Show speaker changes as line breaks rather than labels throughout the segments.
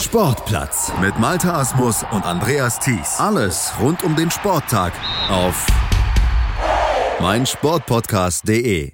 Sportplatz mit Malta Asmus und Andreas Thies. Alles rund um den Sporttag auf meinsportpodcast.de.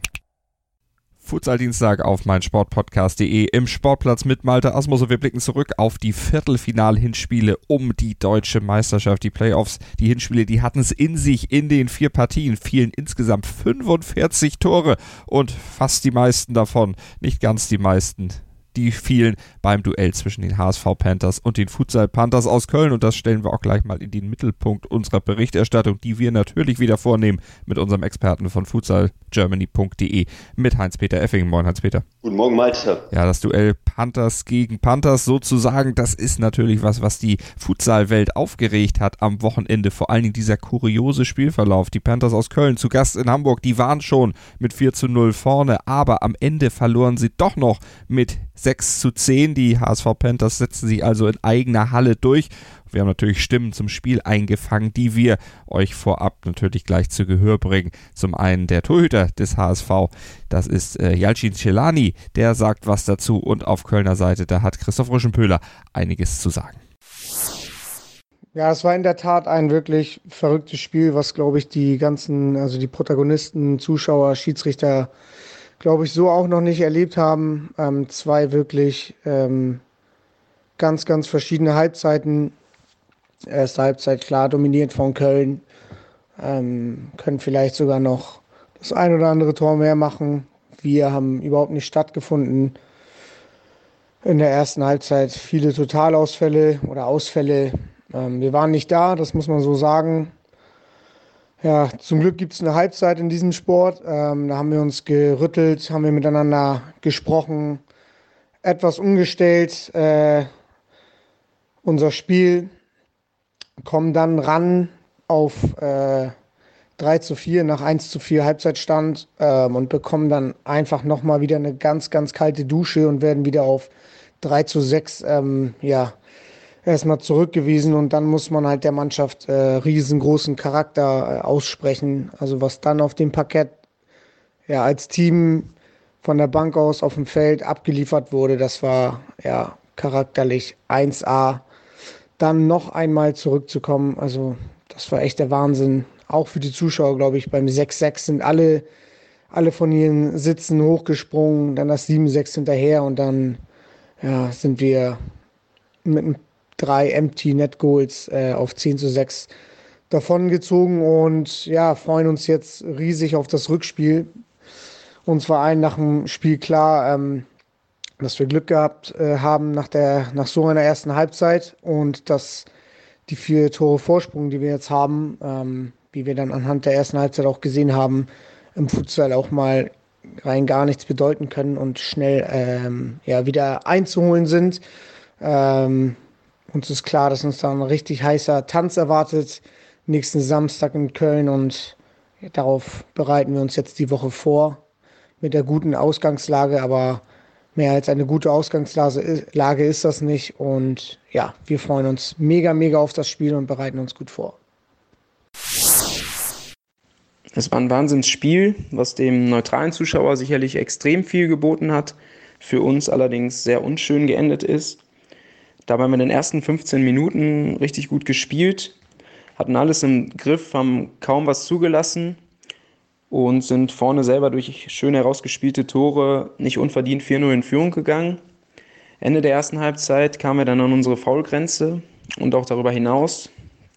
Futsal-Dienstag auf meinsportpodcast.de im Sportplatz mit Malte Asmus und wir blicken zurück auf die Viertelfinal-Hinspiele um die deutsche Meisterschaft. Die Playoffs, die Hinspiele, die hatten es in sich in den vier Partien, fielen insgesamt 45 Tore und fast die meisten davon, nicht ganz die meisten, die fielen beim Duell zwischen den HSV Panthers und den Futsal Panthers aus Köln. Und das stellen wir auch gleich mal in den Mittelpunkt unserer Berichterstattung, die wir natürlich wieder vornehmen mit unserem Experten von futsalgermany.de mit Heinz-Peter Effing. Moin, Heinz-Peter.
Guten Morgen, Malte.
Ja, das Duell Panthers gegen Panthers sozusagen, das ist natürlich was, was die Futsalwelt aufgeregt hat am Wochenende. Vor allen Dingen dieser kuriose Spielverlauf. Die Panthers aus Köln zu Gast in Hamburg, die waren schon mit 4 zu 0 vorne, aber am Ende verloren sie doch noch mit 6 zu 10. Die HSV Panthers setzen sich also in eigener Halle durch. Wir haben natürlich Stimmen zum Spiel eingefangen, die wir euch vorab natürlich gleich zu Gehör bringen. Zum einen der Torhüter des HSV, das ist äh, Jalcin Celani, der sagt was dazu und auf Kölner Seite, da hat Christoph Ruschenpöhler einiges zu sagen.
Ja, es war in der Tat ein wirklich verrücktes Spiel, was, glaube ich, die ganzen, also die Protagonisten, Zuschauer, Schiedsrichter glaube ich, so auch noch nicht erlebt haben. Ähm, zwei wirklich ähm, ganz, ganz verschiedene Halbzeiten. Erste Halbzeit klar dominiert von Köln. Ähm, können vielleicht sogar noch das ein oder andere Tor mehr machen. Wir haben überhaupt nicht stattgefunden. In der ersten Halbzeit viele Totalausfälle oder Ausfälle. Ähm, wir waren nicht da, das muss man so sagen. Ja, zum Glück gibt es eine Halbzeit in diesem Sport. Ähm, da haben wir uns gerüttelt, haben wir miteinander gesprochen, etwas umgestellt. Äh, unser Spiel kommen dann ran auf äh, 3 zu 4 nach 1 zu 4 Halbzeitstand ähm, und bekommen dann einfach nochmal wieder eine ganz, ganz kalte Dusche und werden wieder auf 3 zu 6 ähm, ja, erstmal zurückgewiesen und dann muss man halt der Mannschaft äh, riesengroßen Charakter äh, aussprechen. Also was dann auf dem Parkett ja als Team von der Bank aus auf dem Feld abgeliefert wurde, das war ja charakterlich 1A. Dann noch einmal zurückzukommen, also das war echt der Wahnsinn. Auch für die Zuschauer, glaube ich, beim 6-6 sind alle, alle von ihren Sitzen hochgesprungen, dann das 7-6 hinterher und dann ja, sind wir mit ein drei Empty Net Goals äh, auf 10 zu 6 davongezogen und ja, freuen uns jetzt riesig auf das Rückspiel. Uns war allen nach dem Spiel klar, ähm, dass wir Glück gehabt äh, haben nach, der, nach so einer ersten Halbzeit und dass die vier Tore Vorsprung, die wir jetzt haben, ähm, wie wir dann anhand der ersten Halbzeit auch gesehen haben, im Futsal auch mal rein gar nichts bedeuten können und schnell ähm, ja, wieder einzuholen sind. Ähm, uns ist klar, dass uns da ein richtig heißer Tanz erwartet, nächsten Samstag in Köln und darauf bereiten wir uns jetzt die Woche vor mit der guten Ausgangslage, aber mehr als eine gute Ausgangslage ist das nicht und ja, wir freuen uns mega, mega auf das Spiel und bereiten uns gut vor.
Es war ein Wahnsinnsspiel, was dem neutralen Zuschauer sicherlich extrem viel geboten hat, für uns allerdings sehr unschön geendet ist. Dabei haben wir in den ersten 15 Minuten richtig gut gespielt, hatten alles im Griff, haben kaum was zugelassen und sind vorne selber durch schön herausgespielte Tore nicht unverdient 4-0 in Führung gegangen. Ende der ersten Halbzeit kamen wir dann an unsere Foulgrenze und auch darüber hinaus.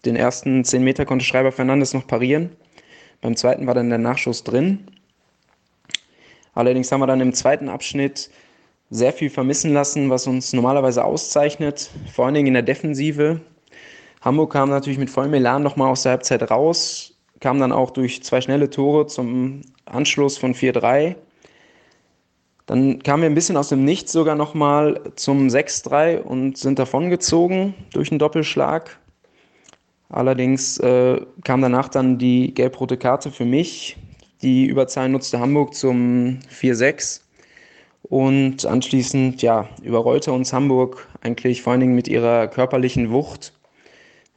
Den ersten 10 Meter konnte Schreiber Fernandes noch parieren. Beim zweiten war dann der Nachschuss drin. Allerdings haben wir dann im zweiten Abschnitt sehr viel vermissen lassen, was uns normalerweise auszeichnet, vor allen Dingen in der Defensive. Hamburg kam natürlich mit vollem Elan nochmal aus der Halbzeit raus, kam dann auch durch zwei schnelle Tore zum Anschluss von 4-3. Dann kamen wir ein bisschen aus dem Nichts sogar nochmal zum 6-3 und sind davongezogen durch einen Doppelschlag. Allerdings äh, kam danach dann die gelb-rote Karte für mich. Die Überzahl nutzte Hamburg zum 4-6. Und anschließend ja, überrollte uns Hamburg eigentlich vor allen Dingen mit ihrer körperlichen Wucht.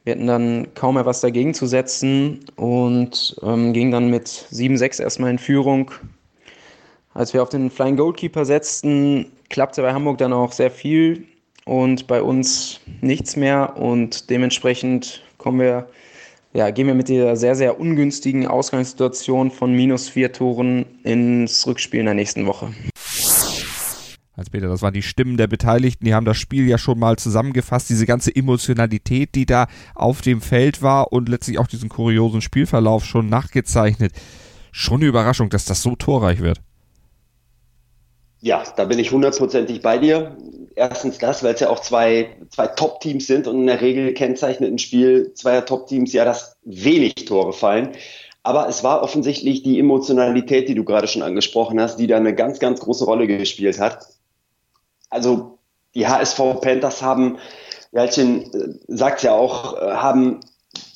Wir hatten dann kaum mehr was dagegen zu setzen und ähm, gingen dann mit 7-6 erstmal in Führung. Als wir auf den Flying Goalkeeper setzten, klappte bei Hamburg dann auch sehr viel. und bei uns nichts mehr und dementsprechend kommen wir, ja, gehen wir mit dieser sehr, sehr ungünstigen Ausgangssituation von minus vier Toren ins Rückspiel in der nächsten Woche.
Hans-Peter, das waren die Stimmen der Beteiligten, die haben das Spiel ja schon mal zusammengefasst, diese ganze Emotionalität, die da auf dem Feld war und letztlich auch diesen kuriosen Spielverlauf schon nachgezeichnet. Schon eine Überraschung, dass das so torreich wird.
Ja, da bin ich hundertprozentig bei dir. Erstens das, weil es ja auch zwei, zwei Top-Teams sind und in der Regel kennzeichnet ein Spiel zweier Top-Teams ja, dass wenig Tore fallen. Aber es war offensichtlich die Emotionalität, die du gerade schon angesprochen hast, die da eine ganz, ganz große Rolle gespielt hat also die HSV Panthers haben, Jalcin äh, sagt ja auch, äh, haben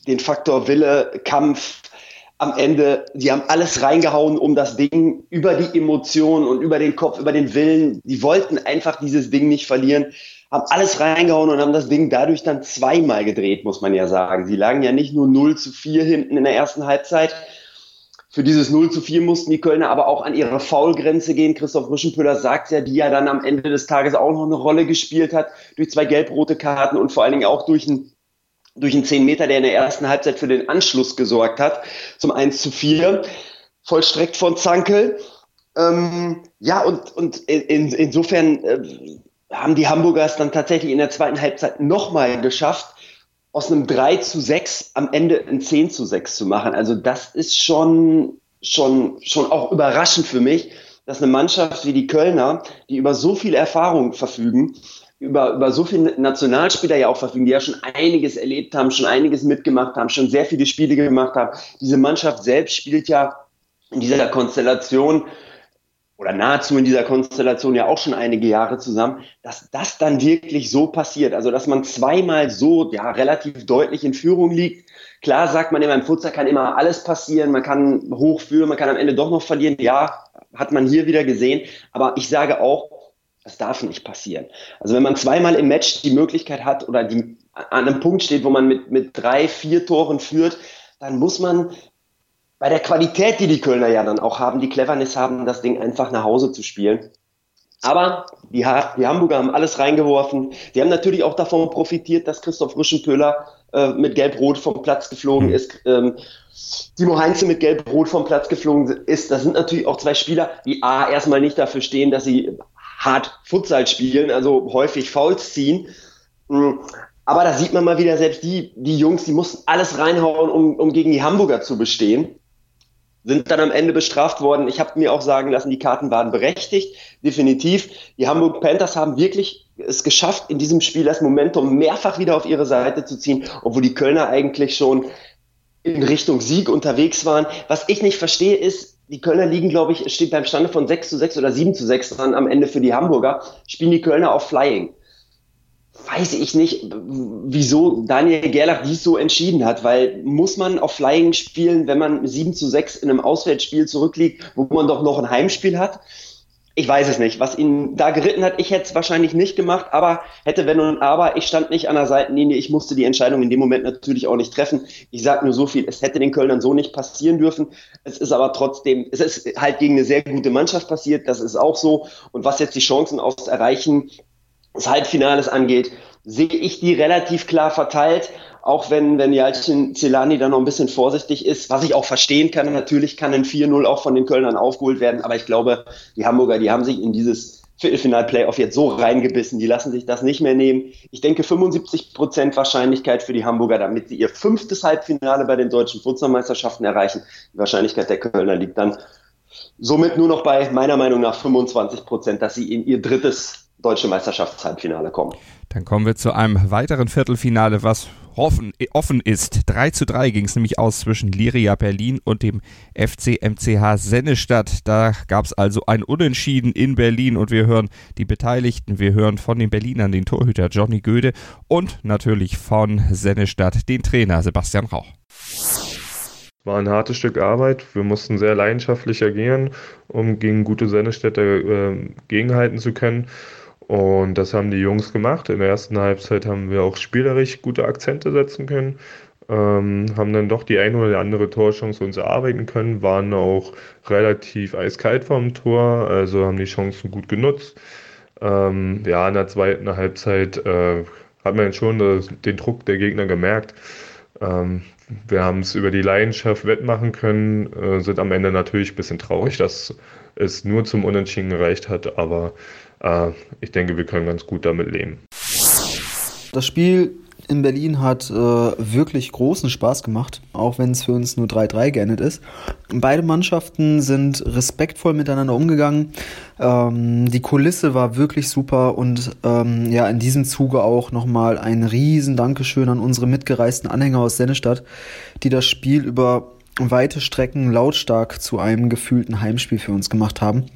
den Faktor Wille, Kampf, am Ende, die haben alles reingehauen, um das Ding über die Emotionen und über den Kopf, über den Willen. Die wollten einfach dieses Ding nicht verlieren, haben alles reingehauen und haben das Ding dadurch dann zweimal gedreht, muss man ja sagen. Sie lagen ja nicht nur 0 zu 4 hinten in der ersten Halbzeit, für dieses 0 zu 4 mussten die Kölner aber auch an ihre Foulgrenze gehen. Christoph Rüschenpüller sagt ja, die ja dann am Ende des Tages auch noch eine Rolle gespielt hat, durch zwei gelb-rote Karten und vor allen Dingen auch durch einen durch einen 10 Meter, der in der ersten Halbzeit für den Anschluss gesorgt hat, zum 1 zu 4, vollstreckt von Zankel. Ähm, ja, und, und in, insofern äh, haben die Hamburgers dann tatsächlich in der zweiten Halbzeit nochmal geschafft, aus einem 3 zu 6 am Ende ein 10 zu 6 zu machen. Also das ist schon, schon, schon auch überraschend für mich, dass eine Mannschaft wie die Kölner, die über so viel Erfahrung verfügen, über, über so viele Nationalspieler ja auch verfügen, die ja schon einiges erlebt haben, schon einiges mitgemacht haben, schon sehr viele Spiele gemacht haben. Diese Mannschaft selbst spielt ja in dieser Konstellation oder nahezu in dieser Konstellation ja auch schon einige Jahre zusammen, dass das dann wirklich so passiert. Also, dass man zweimal so, ja, relativ deutlich in Führung liegt. Klar sagt man immer, im Futsal kann immer alles passieren. Man kann hochführen, man kann am Ende doch noch verlieren. Ja, hat man hier wieder gesehen. Aber ich sage auch, das darf nicht passieren. Also, wenn man zweimal im Match die Möglichkeit hat oder die, an einem Punkt steht, wo man mit, mit drei, vier Toren führt, dann muss man bei der Qualität, die die Kölner ja dann auch haben, die Cleverness haben, das Ding einfach nach Hause zu spielen. Aber die, die Hamburger haben alles reingeworfen. Die haben natürlich auch davon profitiert, dass Christoph Rüschenpöhler äh, mit Gelb-Rot vom Platz geflogen ist. Ähm, Timo Heinze mit Gelb-Rot vom Platz geflogen ist. Das sind natürlich auch zwei Spieler, die A, erstmal nicht dafür stehen, dass sie hart Futsal spielen, also häufig Fouls ziehen. Mm, aber da sieht man mal wieder, selbst die, die Jungs, die mussten alles reinhauen, um, um gegen die Hamburger zu bestehen sind dann am Ende bestraft worden. Ich habe mir auch sagen lassen, die Karten waren berechtigt, definitiv. Die Hamburg Panthers haben wirklich es geschafft, in diesem Spiel das Momentum mehrfach wieder auf ihre Seite zu ziehen, obwohl die Kölner eigentlich schon in Richtung Sieg unterwegs waren. Was ich nicht verstehe, ist, die Kölner liegen, glaube ich, steht beim Stande von 6 zu 6 oder 7 zu 6 dran am Ende für die Hamburger, spielen die Kölner auf Flying weiß ich nicht, wieso Daniel Gerlach dies so entschieden hat, weil muss man auf Flying spielen, wenn man 7 zu 6 in einem Auswärtsspiel zurückliegt, wo man doch noch ein Heimspiel hat? Ich weiß es nicht, was ihn da geritten hat. Ich hätte es wahrscheinlich nicht gemacht, aber hätte wenn und aber. Ich stand nicht an der Seitenlinie. Ich musste die Entscheidung in dem Moment natürlich auch nicht treffen. Ich sage nur so viel. Es hätte den Kölnern so nicht passieren dürfen. Es ist aber trotzdem, es ist halt gegen eine sehr gute Mannschaft passiert. Das ist auch so. Und was jetzt die Chancen aus Erreichen des Halbfinales angeht, sehe ich die relativ klar verteilt. Auch wenn, wenn Jalcin Celani da noch ein bisschen vorsichtig ist, was ich auch verstehen kann. Natürlich kann ein 4-0 auch von den Kölnern aufgeholt werden. Aber ich glaube, die Hamburger, die haben sich in dieses Viertelfinal-Playoff jetzt so reingebissen. Die lassen sich das nicht mehr nehmen. Ich denke 75 Prozent Wahrscheinlichkeit für die Hamburger, damit sie ihr fünftes Halbfinale bei den deutschen Fußballmeisterschaften erreichen. Die Wahrscheinlichkeit der Kölner liegt dann somit nur noch bei meiner Meinung nach 25 Prozent, dass sie in ihr drittes deutsche Meisterschaftshalbfinale kommen.
Dann kommen wir zu einem weiteren Viertelfinale, was offen, offen ist. 3 zu 3 ging es nämlich aus zwischen Liria Berlin und dem FC MCH Sennestadt. Da gab es also ein Unentschieden in Berlin und wir hören die Beteiligten. Wir hören von den Berlinern den Torhüter Johnny Göde und natürlich von Sennestadt den Trainer Sebastian Rauch.
War ein hartes Stück Arbeit. Wir mussten sehr leidenschaftlich agieren, um gegen gute Sennestädter äh, gegenhalten zu können. Und das haben die Jungs gemacht. In der ersten Halbzeit haben wir auch spielerisch gute Akzente setzen können. Ähm, haben dann doch die eine oder andere Torchance uns erarbeiten können, waren auch relativ eiskalt vorm Tor, also haben die Chancen gut genutzt. Ähm, ja, in der zweiten Halbzeit äh, hat man schon äh, den Druck der Gegner gemerkt. Ähm, wir haben es über die Leidenschaft wettmachen können, äh, sind am Ende natürlich ein bisschen traurig, dass es nur zum Unentschieden gereicht hat, aber äh, ich denke, wir können ganz gut damit leben.
Das Spiel in Berlin hat äh, wirklich großen Spaß gemacht, auch wenn es für uns nur 3-3 geendet ist. Beide Mannschaften sind respektvoll miteinander umgegangen. Ähm, die Kulisse war wirklich super und ähm, ja, in diesem Zuge auch nochmal ein riesen Dankeschön an unsere mitgereisten Anhänger aus Sennestadt, die das Spiel über weite Strecken lautstark zu einem gefühlten Heimspiel für uns gemacht haben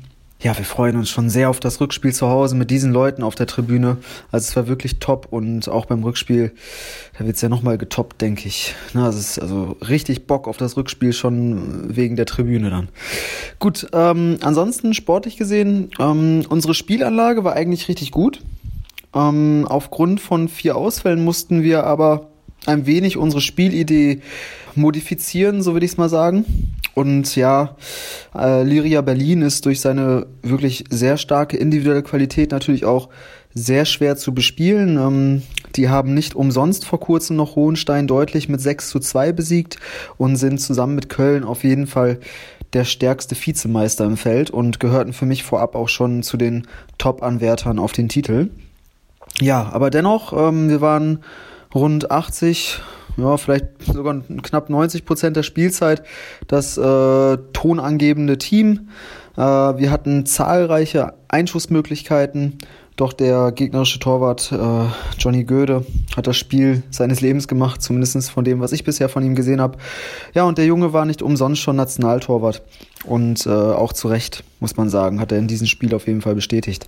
ja, wir freuen uns schon sehr auf das Rückspiel zu Hause mit diesen Leuten auf der Tribüne. Also es war wirklich top und auch beim Rückspiel, da wird's ja nochmal getoppt, denke ich. Na, es ist also richtig Bock auf das Rückspiel schon wegen der Tribüne dann. Gut, ähm, ansonsten sportlich gesehen, ähm, unsere Spielanlage war eigentlich richtig gut. Ähm, aufgrund von vier Ausfällen mussten wir aber ein wenig unsere Spielidee modifizieren, so würde ich es mal sagen. Und ja, äh, Liria Berlin ist durch seine wirklich sehr starke individuelle Qualität natürlich auch sehr schwer zu bespielen. Ähm, die haben nicht umsonst vor kurzem noch Hohenstein deutlich mit 6 zu 2 besiegt und sind zusammen mit Köln auf jeden Fall der stärkste Vizemeister im Feld und gehörten für mich vorab auch schon zu den Top-Anwärtern auf den Titel. Ja, aber dennoch, ähm, wir waren rund 80, ja, vielleicht sogar knapp 90 Prozent der Spielzeit das äh, tonangebende Team. Äh, wir hatten zahlreiche Einschussmöglichkeiten, doch der gegnerische Torwart äh, Johnny Göde hat das Spiel seines Lebens gemacht, zumindest von dem, was ich bisher von ihm gesehen habe. Ja, und der Junge war nicht umsonst schon Nationaltorwart. Und äh, auch zu Recht, muss man sagen, hat er in diesem Spiel auf jeden Fall bestätigt.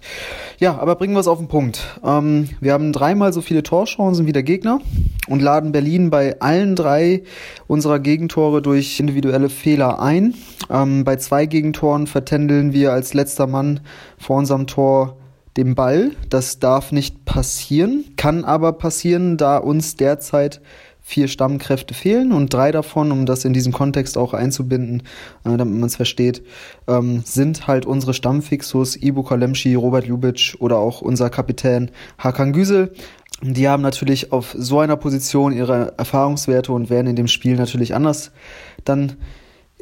Ja, aber bringen wir es auf den Punkt. Ähm, wir haben dreimal so viele Torchancen wie der Gegner und laden Berlin bei allen drei unserer Gegentore durch individuelle Fehler ein. Ähm, bei zwei Gegentoren vertändeln wir als letzter Mann vor unserem Tor den Ball. Das darf nicht passieren, kann aber passieren, da uns derzeit vier Stammkräfte fehlen und drei davon, um das in diesem Kontext auch einzubinden, äh, damit man es versteht, ähm, sind halt unsere Stammfixus Ibu Kalemschi, Robert Ljubic oder auch unser Kapitän Hakan Güsel. Die haben natürlich auf so einer Position ihre Erfahrungswerte und werden in dem Spiel natürlich anders dann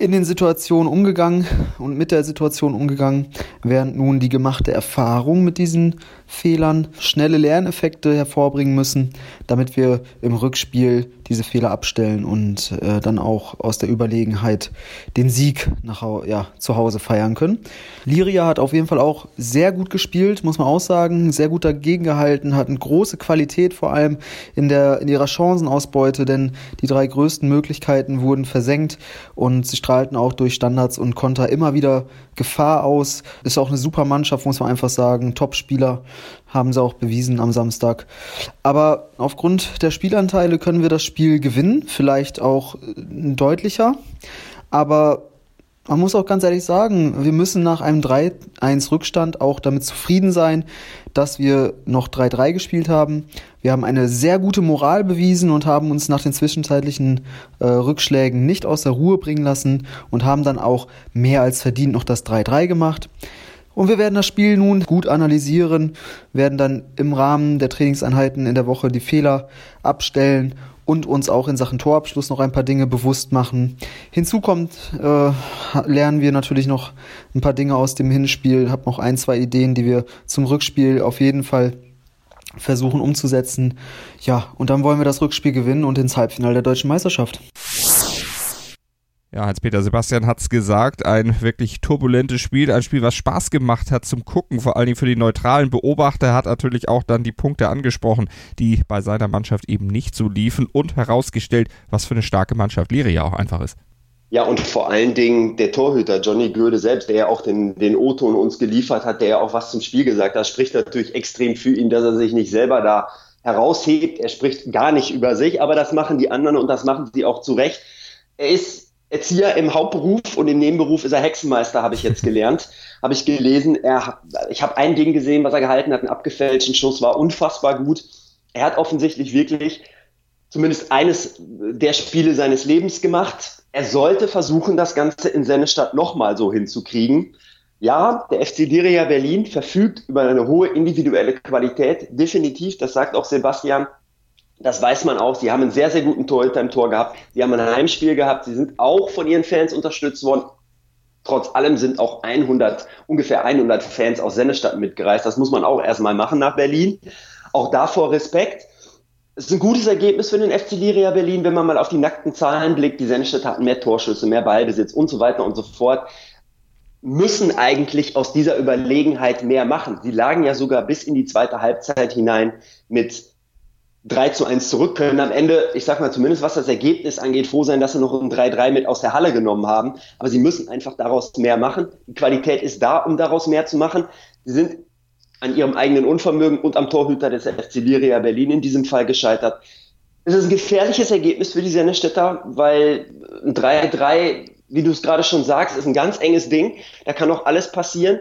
in den Situationen umgegangen und mit der Situation umgegangen, während nun die gemachte Erfahrung mit diesen Fehlern schnelle Lerneffekte hervorbringen müssen, damit wir im Rückspiel diese Fehler abstellen und äh, dann auch aus der Überlegenheit den Sieg nach, ja, zu Hause feiern können. Liria hat auf jeden Fall auch sehr gut gespielt, muss man auch sagen, sehr gut dagegen gehalten, hat eine große Qualität vor allem in, der, in ihrer Chancenausbeute, denn die drei größten Möglichkeiten wurden versenkt und sie strahlten auch durch Standards und Konter immer wieder Gefahr aus. Ist auch eine super Mannschaft, muss man einfach sagen. Top-Spieler haben sie auch bewiesen am Samstag. Aber aufgrund der Spielanteile können wir das Spiel gewinnen, vielleicht auch äh, deutlicher. Aber man muss auch ganz ehrlich sagen, wir müssen nach einem 3-1 Rückstand auch damit zufrieden sein, dass wir noch 3-3 gespielt haben. Wir haben eine sehr gute Moral bewiesen und haben uns nach den zwischenzeitlichen äh, Rückschlägen nicht aus der Ruhe bringen lassen und haben dann auch mehr als verdient noch das 3-3 gemacht. Und wir werden das Spiel nun gut analysieren, werden dann im Rahmen der Trainingseinheiten in der Woche die Fehler abstellen und uns auch in Sachen Torabschluss noch ein paar Dinge bewusst machen. Hinzu kommt, äh, lernen wir natürlich noch ein paar Dinge aus dem Hinspiel, habe noch ein, zwei Ideen, die wir zum Rückspiel auf jeden Fall versuchen umzusetzen. Ja, und dann wollen wir das Rückspiel gewinnen und ins Halbfinale der deutschen Meisterschaft.
Ja, Hans-Peter Sebastian hat es gesagt, ein wirklich turbulentes Spiel, ein Spiel, was Spaß gemacht hat zum Gucken, vor allen Dingen für die neutralen Beobachter, hat natürlich auch dann die Punkte angesprochen, die bei seiner Mannschaft eben nicht so liefen und herausgestellt, was für eine starke Mannschaft Liria auch einfach ist.
Ja, und vor allen Dingen der Torhüter Johnny Gürde selbst, der ja auch den, den O-Ton uns geliefert hat, der ja auch was zum Spiel gesagt hat, spricht natürlich extrem für ihn, dass er sich nicht selber da heraushebt. Er spricht gar nicht über sich, aber das machen die anderen und das machen sie auch zu Recht. Er ist Erzieher im Hauptberuf und im Nebenberuf ist er Hexenmeister, habe ich jetzt gelernt. habe ich gelesen. Er, ich habe ein Ding gesehen, was er gehalten hat, einen abgefälschten Schuss, war unfassbar gut. Er hat offensichtlich wirklich zumindest eines der Spiele seines Lebens gemacht. Er sollte versuchen, das Ganze in Sennestadt nochmal so hinzukriegen. Ja, der FC Liria Berlin verfügt über eine hohe individuelle Qualität, definitiv, das sagt auch Sebastian. Das weiß man auch. Sie haben einen sehr, sehr guten Torhüter im Tor gehabt. Sie haben ein Heimspiel gehabt. Sie sind auch von ihren Fans unterstützt worden. Trotz allem sind auch 100, ungefähr 100 Fans aus Sennestadt mitgereist. Das muss man auch erstmal machen nach Berlin. Auch davor Respekt. Es ist ein gutes Ergebnis für den FC Liria Berlin, wenn man mal auf die nackten Zahlen blickt. Die Sennestadt hatten mehr Torschüsse, mehr Ballbesitz und so weiter und so fort. Müssen eigentlich aus dieser Überlegenheit mehr machen. Sie lagen ja sogar bis in die zweite Halbzeit hinein mit 3 zu 1 zurück, können am Ende, ich sag mal zumindest was das Ergebnis angeht, froh sein, dass sie noch ein 3-3 mit aus der Halle genommen haben. Aber sie müssen einfach daraus mehr machen. Die Qualität ist da, um daraus mehr zu machen. Sie sind an ihrem eigenen Unvermögen und am Torhüter des FC Liria Berlin in diesem Fall gescheitert. Es ist ein gefährliches Ergebnis für die Sennestädter, weil ein 3-3, wie du es gerade schon sagst, ist ein ganz enges Ding. Da kann auch alles passieren.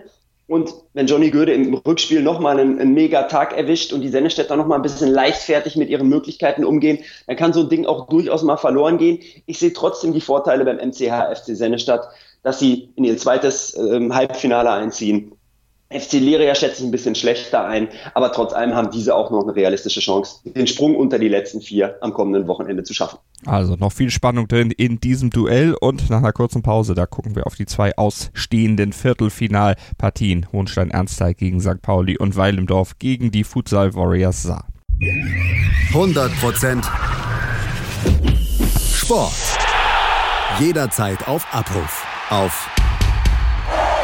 Und wenn Johnny Göde im Rückspiel nochmal einen, einen mega Tag erwischt und die Sennestädter nochmal ein bisschen leichtfertig mit ihren Möglichkeiten umgehen, dann kann so ein Ding auch durchaus mal verloren gehen. Ich sehe trotzdem die Vorteile beim MCH FC Sennestadt, dass sie in ihr zweites ähm, Halbfinale einziehen FC Liria schätze ich ein bisschen schlechter ein, aber trotz allem haben diese auch noch eine realistische Chance, den Sprung unter die letzten vier am kommenden Wochenende zu schaffen.
Also noch viel Spannung drin in diesem Duell und nach einer kurzen Pause, da gucken wir auf die zwei ausstehenden Viertelfinalpartien. Hohenstein-Ernsthal gegen St. Pauli und Weilendorf gegen die Futsal Warriors Saar.
100% Sport. Jederzeit auf Abruf. Auf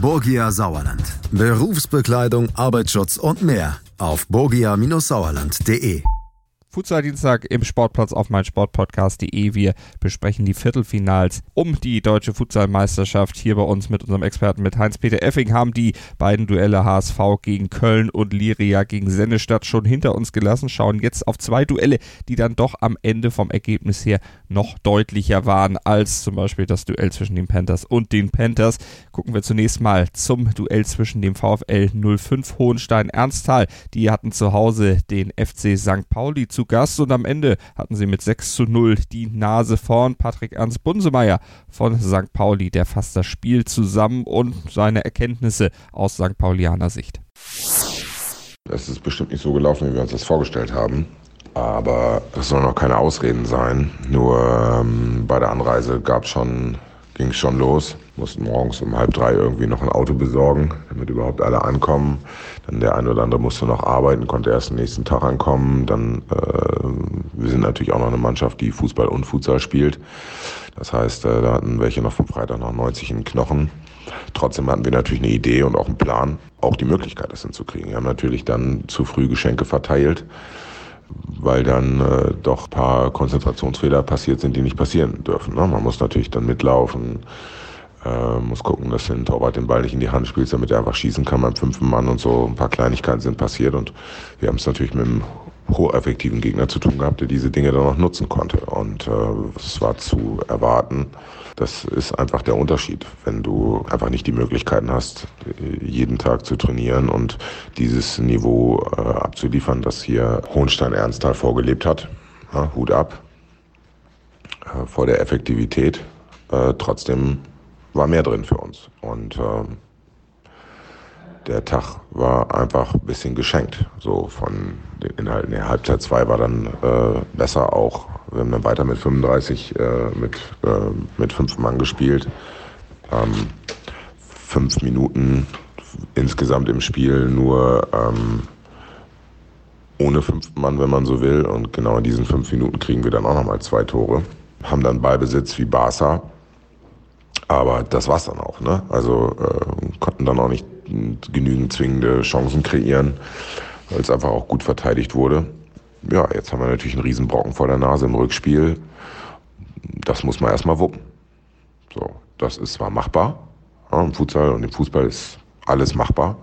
Borgia Sauerland. Berufsbekleidung, Arbeitsschutz und mehr auf borgia-sauerland.de.
Futsal-Dienstag im Sportplatz auf meinsportpodcast.de. Wir besprechen die Viertelfinals um die deutsche Futsalmeisterschaft. Hier bei uns mit unserem Experten mit Heinz-Peter Effing haben die beiden Duelle HSV gegen Köln und Liria gegen Sennestadt schon hinter uns gelassen. Schauen jetzt auf zwei Duelle, die dann doch am Ende vom Ergebnis her noch deutlicher waren als zum Beispiel das Duell zwischen den Panthers und den Panthers. Gucken wir zunächst mal zum Duell zwischen dem VfL 05 Hohenstein-Ernsthal. Die hatten zu Hause den FC St. Pauli zu Gast und am Ende hatten sie mit 6 zu 0 die Nase vorn. Patrick Ernst Bunsemeier von St. Pauli, der fasst das Spiel zusammen und seine Erkenntnisse aus St. Paulianer Sicht.
Es ist bestimmt nicht so gelaufen, wie wir uns das vorgestellt haben. Aber es sollen auch keine Ausreden sein. Nur ähm, bei der Anreise gab schon, ging schon los mussten morgens um halb drei irgendwie noch ein Auto besorgen, damit überhaupt alle ankommen. Dann der eine oder andere musste noch arbeiten, konnte erst den nächsten Tag ankommen. Dann, äh, wir sind natürlich auch noch eine Mannschaft, die Fußball und Futsal spielt. Das heißt, äh, da hatten welche noch vom Freitag noch 90 in den Knochen. Trotzdem hatten wir natürlich eine Idee und auch einen Plan, auch die Möglichkeit, das hinzukriegen. Wir haben natürlich dann zu früh Geschenke verteilt weil dann äh, doch ein paar Konzentrationsfehler passiert sind, die nicht passieren dürfen. Ne? Man muss natürlich dann mitlaufen, äh, muss gucken, dass den Torwart den Ball nicht in die Hand spielt, damit er einfach schießen kann beim fünften Mann und so. Ein paar Kleinigkeiten sind passiert und wir haben es natürlich mit einem hocheffektiven Gegner zu tun gehabt, der diese Dinge dann auch nutzen konnte. Und äh, es war zu erwarten. Das ist einfach der Unterschied, wenn du einfach nicht die Möglichkeiten hast, jeden Tag zu trainieren und dieses Niveau äh, abzuliefern, das hier Hohenstein-Ernsthal vorgelebt hat. Ja, Hut ab äh, vor der Effektivität. Äh, trotzdem war mehr drin für uns. Und ähm, der Tag war einfach ein bisschen geschenkt. So von den Inhalten her. Halbzeit 2 war dann äh, besser auch. Wir haben dann weiter mit 35, äh, mit, äh, mit fünf Mann gespielt. Ähm, fünf Minuten insgesamt im Spiel nur ähm, ohne fünf Mann, wenn man so will. Und genau in diesen fünf Minuten kriegen wir dann auch nochmal zwei Tore. Haben dann Ballbesitz wie Barca aber das war's dann auch. Ne? Also äh, konnten dann auch nicht genügend zwingende Chancen kreieren, weil es einfach auch gut verteidigt wurde. Ja, jetzt haben wir natürlich einen Riesenbrocken vor der Nase im Rückspiel. Das muss man erstmal wuppen. So, das ist zwar machbar ja, im Futsal und im Fußball ist alles machbar.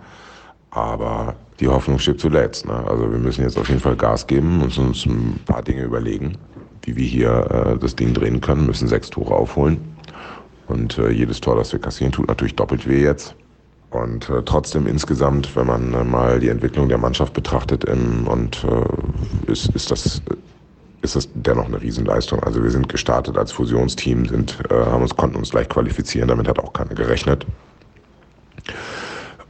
Aber die Hoffnung steht zuletzt. Ne? Also wir müssen jetzt auf jeden Fall Gas geben und uns ein paar Dinge überlegen, wie wir hier äh, das Ding drehen können, müssen sechs Tore aufholen. Und äh, jedes Tor, das wir kassieren, tut natürlich doppelt weh jetzt. Und äh, trotzdem insgesamt, wenn man äh, mal die Entwicklung der Mannschaft betrachtet, ähm, und äh, ist, ist das ist das dennoch eine Riesenleistung. Also wir sind gestartet als Fusionsteam, sind, äh, haben uns, konnten uns gleich qualifizieren, damit hat auch keiner gerechnet.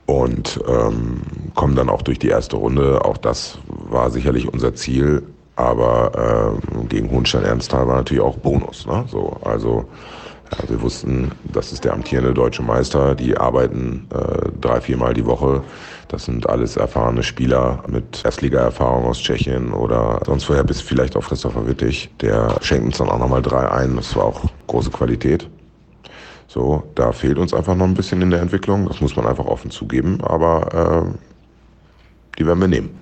Und ähm, kommen dann auch durch die erste Runde. Auch das war sicherlich unser Ziel. Aber äh, gegen Hohenstein-Ernsthal war natürlich auch Bonus. Ne? So, also ja, wir wussten, das ist der amtierende deutsche Meister. Die arbeiten äh, drei, viermal die Woche. Das sind alles erfahrene Spieler mit Erstliga-Erfahrung aus Tschechien oder sonst woher, bis vielleicht auch Christopher Wittig. Der schenkt uns dann auch nochmal drei ein. Das war auch große Qualität. So, da fehlt uns einfach noch ein bisschen in der Entwicklung. Das muss man einfach offen zugeben. Aber äh, die werden wir nehmen.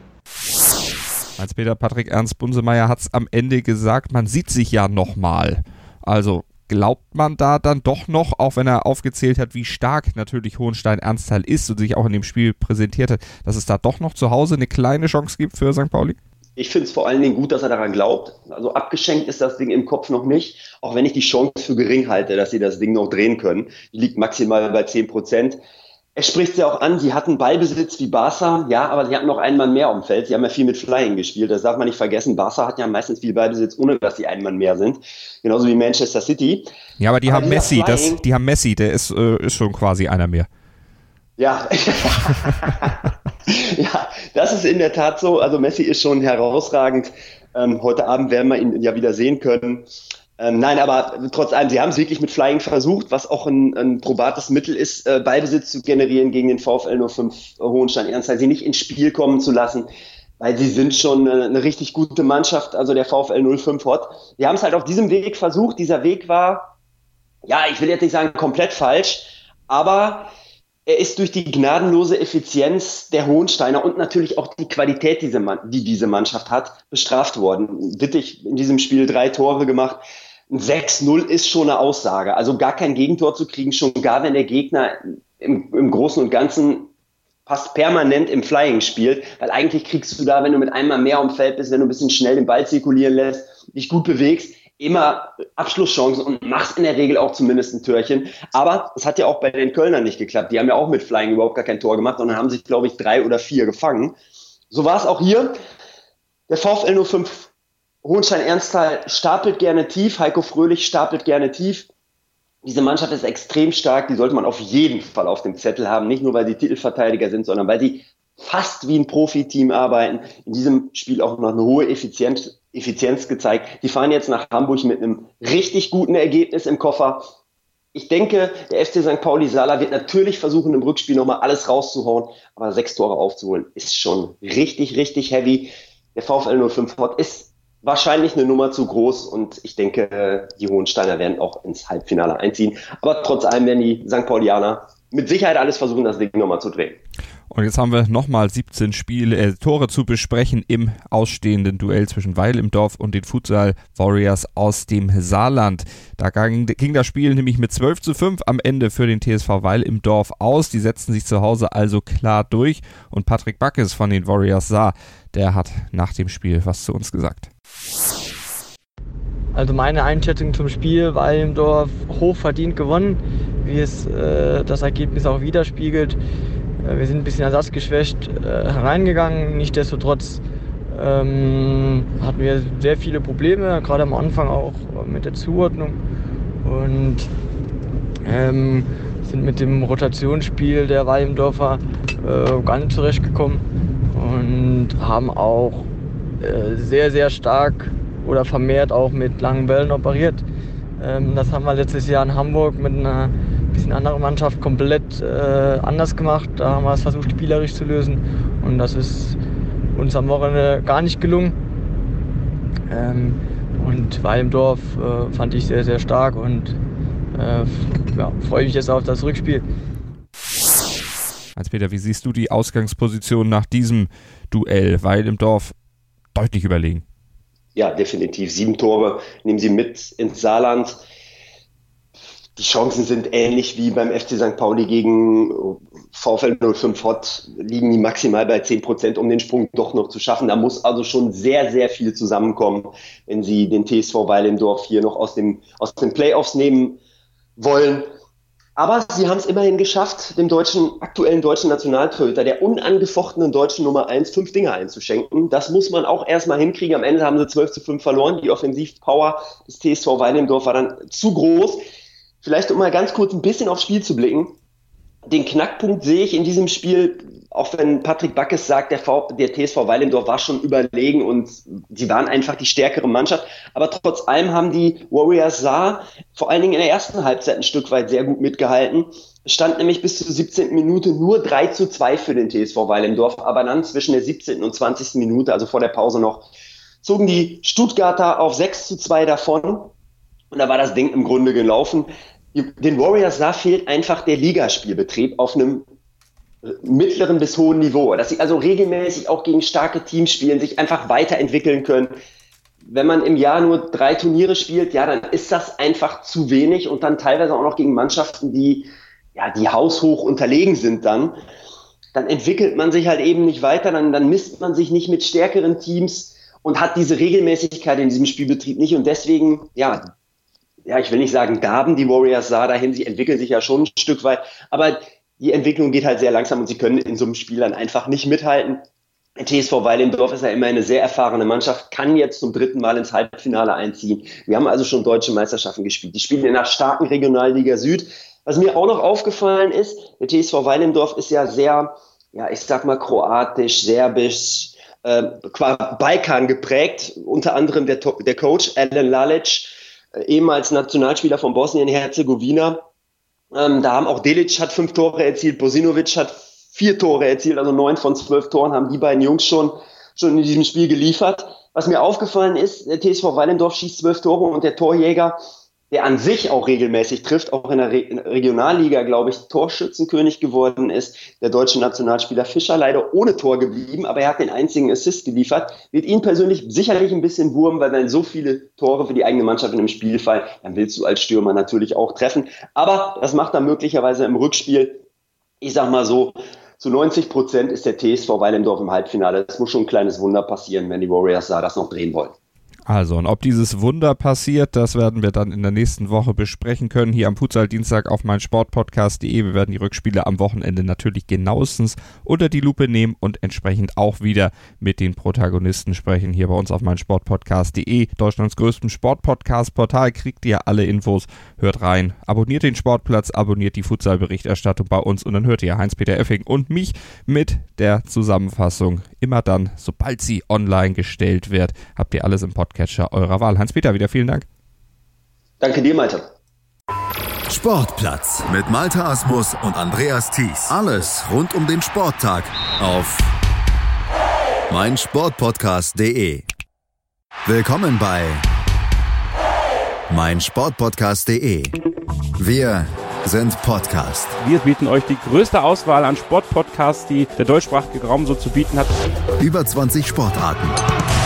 Als Peter Patrick Ernst Bunsemeier hat es am Ende gesagt, man sieht sich ja nochmal. Also glaubt man da dann doch noch, auch wenn er aufgezählt hat, wie stark natürlich Hohenstein-Ernsthal ist und sich auch in dem Spiel präsentiert hat, dass es da doch noch zu Hause eine kleine Chance gibt für St. Pauli?
Ich finde es vor allen Dingen gut, dass er daran glaubt. Also abgeschenkt ist das Ding im Kopf noch nicht, auch wenn ich die Chance für gering halte, dass sie das Ding noch drehen können. Die liegt maximal bei 10 Prozent. Er spricht sie auch an, sie hatten Ballbesitz wie Barca, ja, aber sie hatten noch einen Mann mehr am Feld. Sie haben ja viel mit Flying gespielt, das darf man nicht vergessen. Barca hat ja meistens viel Ballbesitz, ohne dass sie einen Mann mehr sind. Genauso wie Manchester City.
Ja, aber die aber haben Messi, das, die haben Messi, der ist, äh, ist schon quasi einer mehr.
Ja. ja, das ist in der Tat so. Also Messi ist schon herausragend. Ähm, heute Abend werden wir ihn ja wieder sehen können. Ähm, nein, aber trotz allem, sie haben es wirklich mit Flying versucht, was auch ein, ein probates Mittel ist, äh, Ballbesitz zu generieren gegen den VfL 05 Hohenstein Ernst, sie nicht ins Spiel kommen zu lassen, weil sie sind schon eine, eine richtig gute Mannschaft, also der VfL 05 Hot. Die haben es halt auf diesem Weg versucht. Dieser Weg war, ja, ich will jetzt nicht sagen komplett falsch, aber er ist durch die gnadenlose Effizienz der Hohensteiner und natürlich auch die Qualität, die diese Mannschaft hat, bestraft worden. Wittig in diesem Spiel drei Tore gemacht. 6-0 ist schon eine Aussage. Also gar kein Gegentor zu kriegen, schon gar wenn der Gegner im, im Großen und Ganzen fast permanent im Flying spielt, weil eigentlich kriegst du da, wenn du mit einmal mehr am Feld bist, wenn du ein bisschen schnell den Ball zirkulieren lässt, dich gut bewegst, immer Abschlusschancen und machst in der Regel auch zumindest ein Türchen. Aber es hat ja auch bei den Kölnern nicht geklappt. Die haben ja auch mit Flying überhaupt gar kein Tor gemacht und dann haben sich, glaube ich, drei oder vier gefangen. So war es auch hier. Der VfL 05 Hohenstein-Ernsthal stapelt gerne tief, Heiko Fröhlich stapelt gerne tief. Diese Mannschaft ist extrem stark, die sollte man auf jeden Fall auf dem Zettel haben, nicht nur weil sie Titelverteidiger sind, sondern weil sie fast wie ein Profiteam arbeiten. In diesem Spiel auch noch eine hohe Effizienz, Effizienz gezeigt. Die fahren jetzt nach Hamburg mit einem richtig guten Ergebnis im Koffer. Ich denke, der FC St. Pauli Sala wird natürlich versuchen, im Rückspiel nochmal alles rauszuhauen, aber sechs Tore aufzuholen ist schon richtig, richtig heavy. Der VfL 05 ist wahrscheinlich eine Nummer zu groß und ich denke, die Hohensteiner werden auch ins Halbfinale einziehen. Aber trotz allem werden die St. Paulianer mit Sicherheit alles versuchen, das Ding nochmal zu drehen.
Und jetzt haben wir nochmal 17 Spiele, äh, Tore zu besprechen im ausstehenden Duell zwischen Weil im Dorf und den Futsal Warriors aus dem Saarland. Da ging, ging, das Spiel nämlich mit 12 zu 5 am Ende für den TSV Weil im Dorf aus. Die setzten sich zu Hause also klar durch. Und Patrick Backes von den Warriors sah, der hat nach dem Spiel was zu uns gesagt.
Also meine Einschätzung zum Spiel, Weil im Dorf hoch verdient gewonnen, wie es äh, das Ergebnis auch widerspiegelt. Äh, wir sind ein bisschen ersatzgeschwächt äh, hereingegangen. Nichtsdestotrotz ähm, hatten wir sehr viele Probleme, gerade am Anfang auch mit der Zuordnung. Und ähm, sind mit dem Rotationsspiel der Walmdorfer äh, gar nicht zurechtgekommen und haben auch sehr, sehr stark oder vermehrt auch mit langen Bällen operiert. Ähm, das haben wir letztes Jahr in Hamburg mit einer bisschen anderen Mannschaft komplett äh, anders gemacht. Da haben wir es versucht, spielerisch zu lösen. Und das ist uns am Wochenende gar nicht gelungen. Ähm, und Weimdorf äh, fand ich sehr, sehr stark und äh, ja, freue mich jetzt auf das Rückspiel.
Hans-Peter, wie siehst du die Ausgangsposition nach diesem Duell? Weil im Dorf deutlich überlegen.
Ja, definitiv. Sieben Tore nehmen sie mit ins Saarland die Chancen sind ähnlich wie beim FC St. Pauli gegen VfL 05 Hott, liegen die maximal bei 10 Prozent, um den Sprung doch noch zu schaffen. Da muss also schon sehr, sehr viel zusammenkommen, wenn sie den TSV Weilendorf hier noch aus, dem, aus den Playoffs nehmen wollen. Aber sie haben es immerhin geschafft, dem deutschen, aktuellen deutschen Nationaltorhüter, der unangefochtenen deutschen Nummer 1, fünf Dinge einzuschenken. Das muss man auch erstmal hinkriegen. Am Ende haben sie 12 zu 5 verloren. Die Offensivpower des TSV Weilendorf war dann zu groß. Vielleicht um mal ganz kurz ein bisschen aufs Spiel zu blicken. Den Knackpunkt sehe ich in diesem Spiel, auch wenn Patrick Backes sagt, der, v, der TSV Weilendorf war schon überlegen und sie waren einfach die stärkere Mannschaft. Aber trotz allem haben die Warriors Saar vor allen Dingen in der ersten Halbzeit ein Stück weit sehr gut mitgehalten. Stand nämlich bis zur 17. Minute nur 3 zu 2 für den TSV Weilendorf, aber dann zwischen der 17. und 20. Minute, also vor der Pause noch, zogen die Stuttgarter auf 6 zu 2 davon. Und da war das Ding im Grunde gelaufen. Den Warriors da fehlt einfach der Ligaspielbetrieb auf einem mittleren bis hohen Niveau, dass sie also regelmäßig auch gegen starke Teams spielen, sich einfach weiterentwickeln können. Wenn man im Jahr nur drei Turniere spielt, ja, dann ist das einfach zu wenig. Und dann teilweise auch noch gegen Mannschaften, die ja, die haushoch unterlegen sind dann, dann entwickelt man sich halt eben nicht weiter, dann, dann misst man sich nicht mit stärkeren Teams und hat diese Regelmäßigkeit in diesem Spielbetrieb nicht. Und deswegen, ja, ja, ich will nicht sagen, gaben die Warriors sah dahin, sie entwickeln sich ja schon ein Stück weit, aber die Entwicklung geht halt sehr langsam und sie können in so einem Spiel dann einfach nicht mithalten. TSV Weilendorf ist ja immer eine sehr erfahrene Mannschaft, kann jetzt zum dritten Mal ins Halbfinale einziehen. Wir haben also schon deutsche Meisterschaften gespielt. Die spielen in einer starken Regionalliga Süd. Was mir auch noch aufgefallen ist, der TSV Weilendorf ist ja sehr, ja, ich sag mal kroatisch, serbisch, äh, Balkan geprägt. Unter anderem der, der Coach Alan Lalic, ehemals Nationalspieler von Bosnien-Herzegowina. Ähm, da haben auch Delic hat fünf Tore erzielt, Bosinovic hat vier Tore erzielt, also neun von zwölf Toren haben die beiden Jungs schon, schon in diesem Spiel geliefert. Was mir aufgefallen ist, der TSV Weilendorf schießt zwölf Tore und der Torjäger der an sich auch regelmäßig trifft, auch in der Re Regionalliga, glaube ich, Torschützenkönig geworden ist, der deutsche Nationalspieler Fischer, leider ohne Tor geblieben, aber er hat den einzigen Assist geliefert, wird ihn persönlich sicherlich ein bisschen wurm, weil wenn so viele Tore für die eigene Mannschaft in einem Spiel fallen, dann willst du als Stürmer natürlich auch treffen, aber das macht er möglicherweise im Rückspiel, ich sag mal so, zu 90 Prozent ist der TSV Weilendorf im Halbfinale. Es muss schon ein kleines Wunder passieren, wenn die Warriors da das noch drehen wollen.
Also, und ob dieses Wunder passiert, das werden wir dann in der nächsten Woche besprechen können, hier am Futsal-Dienstag auf meinsportpodcast.de. Wir werden die Rückspiele am Wochenende natürlich genauestens unter die Lupe nehmen und entsprechend auch wieder mit den Protagonisten sprechen. Hier bei uns auf meinsportpodcast.de, Deutschlands größtem Sportpodcast-Portal, kriegt ihr alle Infos. Hört rein, abonniert den Sportplatz, abonniert die Futsal-Berichterstattung bei uns und dann hört ihr Heinz-Peter Effing und mich mit der Zusammenfassung. Immer dann, sobald sie online gestellt wird, habt ihr alles im Podcast Podcatcher eurer Wahl. Hans-Peter, wieder vielen Dank.
Danke dir, Malte.
Sportplatz mit Malte Asmus und Andreas Thies. Alles rund um den Sporttag auf meinsportpodcast.de. Willkommen bei meinsportpodcast.de. Wir sind Podcast.
Wir bieten euch die größte Auswahl an Sportpodcasts, die der deutschsprachige Raum so zu bieten hat.
Über 20 Sportarten